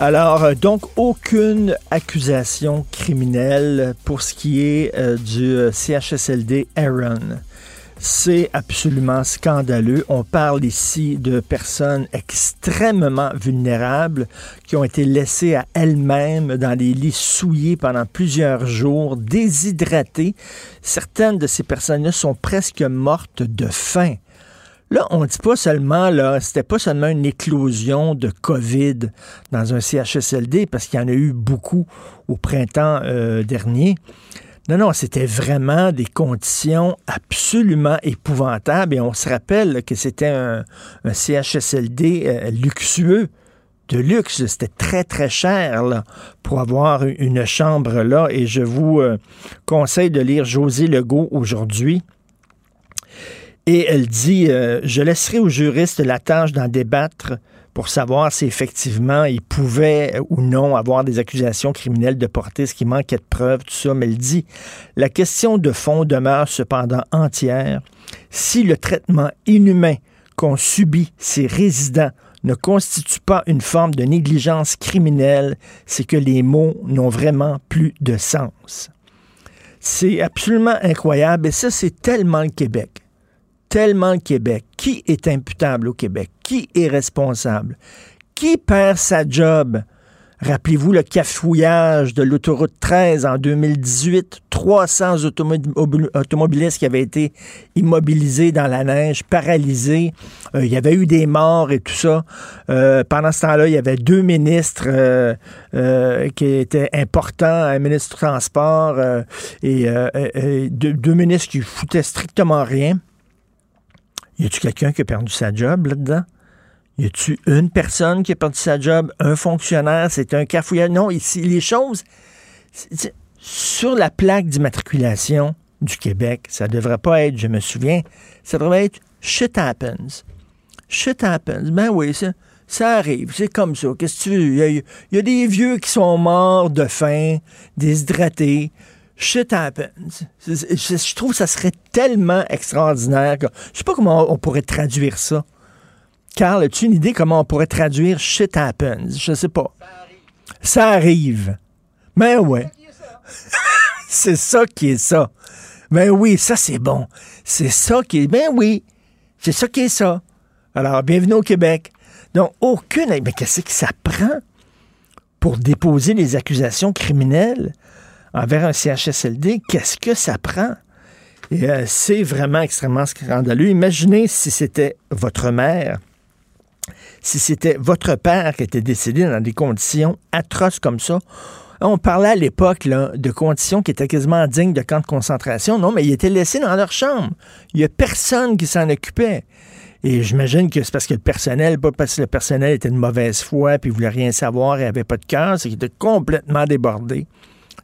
Alors, euh, donc, aucune accusation criminelle pour ce qui est euh, du euh, CHSLD Aaron. C'est absolument scandaleux. On parle ici de personnes extrêmement vulnérables qui ont été laissées à elles-mêmes dans des lits souillés pendant plusieurs jours, déshydratées. Certaines de ces personnes-là sont presque mortes de faim. Là, on dit pas seulement, là, c'était pas seulement une éclosion de COVID dans un CHSLD, parce qu'il y en a eu beaucoup au printemps euh, dernier. Non, non, c'était vraiment des conditions absolument épouvantables. Et on se rappelle que c'était un, un CHSLD euh, luxueux, de luxe. C'était très, très cher là, pour avoir une chambre là. Et je vous euh, conseille de lire José Legault aujourd'hui. Et elle dit euh, Je laisserai aux juristes la tâche d'en débattre pour savoir si effectivement ils pouvaient ou non avoir des accusations criminelles de portée, ce qui manquait de preuves, tout ça. Mais elle dit La question de fond demeure cependant entière. Si le traitement inhumain qu'ont subi ces résidents ne constitue pas une forme de négligence criminelle, c'est que les mots n'ont vraiment plus de sens. C'est absolument incroyable et ça, c'est tellement le Québec tellement le Québec. Qui est imputable au Québec? Qui est responsable? Qui perd sa job? Rappelez-vous le cafouillage de l'autoroute 13 en 2018, 300 automob- automobilistes qui avaient été immobilisés dans la neige, paralysés. Euh, il y avait eu des morts et tout ça. Euh, pendant ce temps-là, il y avait deux ministres euh, qui étaient importants, un ministre du Transport et deux, deux ministres qui foutaient strictement rien. Y a-tu quelqu'un qui a perdu sa job là-dedans? Y a-tu une personne qui a perdu sa job? Un fonctionnaire? C'est un cafouillage? Non, ici, les choses. sur la plaque d'immatriculation du Québec, ça devrait pas être, je me souviens, ça devrait être shit happens. Shit happens. Ben oui, ça, arrive. C'est comme ça. Qu'est-ce que tu veux? Il y a des vieux qui sont morts de faim, déshydratés. Shit happens. Je, trouve que ça serait tellement extraordinaire. Que, je sais pas comment on, pourrait traduire ça. Carl, as-tu une idée comment on pourrait traduire shit happens? Je sais pas. Ça arrive. Ben ouais. c'est ça qui est ça. Ben oui, ça c'est bon. C'est ça qui est. Ben oui. C'est ça qui est ça. Alors, bienvenue au Québec. Donc, aucune. Mais qu'est-ce que ça prend pour déposer les accusations criminelles? Envers un CHSLD? Qu'est-ce que ça prend? Et euh, c'est vraiment extrêmement scandaleux. Imaginez si c'était votre mère, si c'était votre père qui était décédé dans des conditions atroces comme ça. On parlait à l'époque de conditions qui étaient quasiment dignes de camps de concentration. Non, mais ils étaient laissés dans leur chambre. Il n'y a personne qui s'en occupait. Et j'imagine que c'est parce que le personnel, pas parce que le personnel était de mauvaise foi puis voulait rien savoir et avait pas de cœur, c'est qu'il était complètement débordé.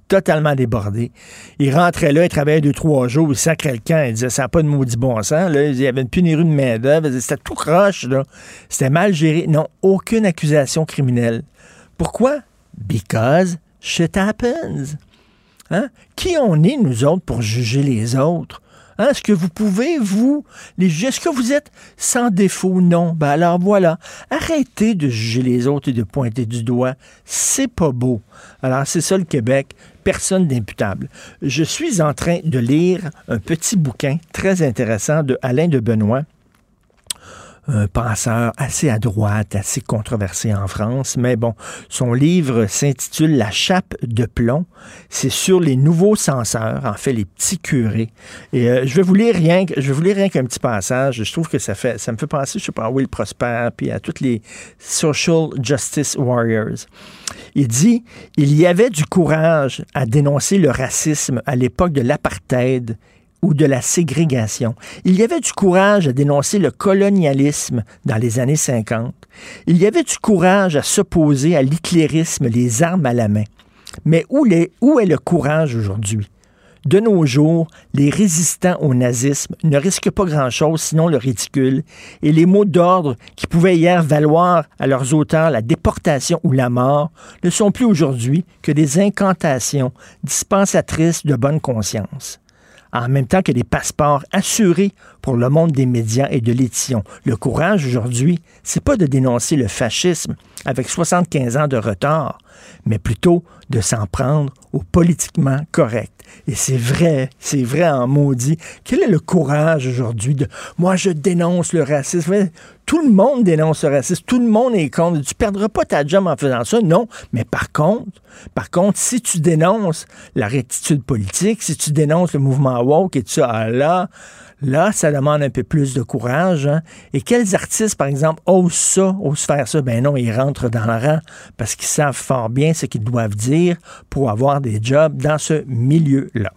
Totalement débordé. Il rentrait là, il travaillait deux, trois jours, il sacrait le camp, il disait, ça n'a pas de maudit bon sens. Là. Il y avait une pénurie de main-d'œuvre, c'était tout croche, là. C'était mal géré. Non, aucune accusation criminelle. Pourquoi? Because shit happens. Hein? Qui on est, nous autres, pour juger les autres? Hein? Est-ce que vous pouvez, vous, les juger? Est-ce que vous êtes sans défaut? Non. Ben alors voilà. Arrêtez de juger les autres et de pointer du doigt. C'est pas beau. Alors, c'est ça le Québec. Personne d'imputable. Je suis en train de lire un petit bouquin très intéressant de Alain de Benoît un penseur assez à droite, assez controversé en France. Mais bon, son livre s'intitule La chape de plomb. C'est sur les nouveaux censeurs, en fait les petits curés. Et euh, je vais vous lire rien, je vais vous lire rien qu'un petit passage. Je trouve que ça fait, ça me fait penser, je sais pas, à Will Prosper, puis à toutes les social justice warriors. Il dit, il y avait du courage à dénoncer le racisme à l'époque de l'apartheid ou de la ségrégation. Il y avait du courage à dénoncer le colonialisme dans les années 50. Il y avait du courage à s'opposer à l'hitlérisme, les armes à la main. Mais où, où est le courage aujourd'hui? De nos jours, les résistants au nazisme ne risquent pas grand-chose sinon le ridicule, et les mots d'ordre qui pouvaient hier valoir à leurs auteurs la déportation ou la mort ne sont plus aujourd'hui que des incantations dispensatrices de bonne conscience en même temps que des passeports assurés pour le monde des médias et de l'édition. Le courage aujourd'hui, c'est pas de dénoncer le fascisme avec 75 ans de retard, mais plutôt de s'en prendre au politiquement correct. Et c'est vrai, c'est vrai en maudit. Quel est le courage aujourd'hui de moi je dénonce le racisme? Tout le monde dénonce le racisme, tout le monde est contre. Tu perdras pas ta job en faisant ça, non. Mais par contre, par contre, si tu dénonces la rectitude politique, si tu dénonces le mouvement woke et tout ça, ah là, Là, ça demande un peu plus de courage. Hein. Et quels artistes, par exemple, osent ça, osent faire ça? Ben non, ils rentrent dans le rang parce qu'ils savent fort bien ce qu'ils doivent dire pour avoir des jobs dans ce milieu-là.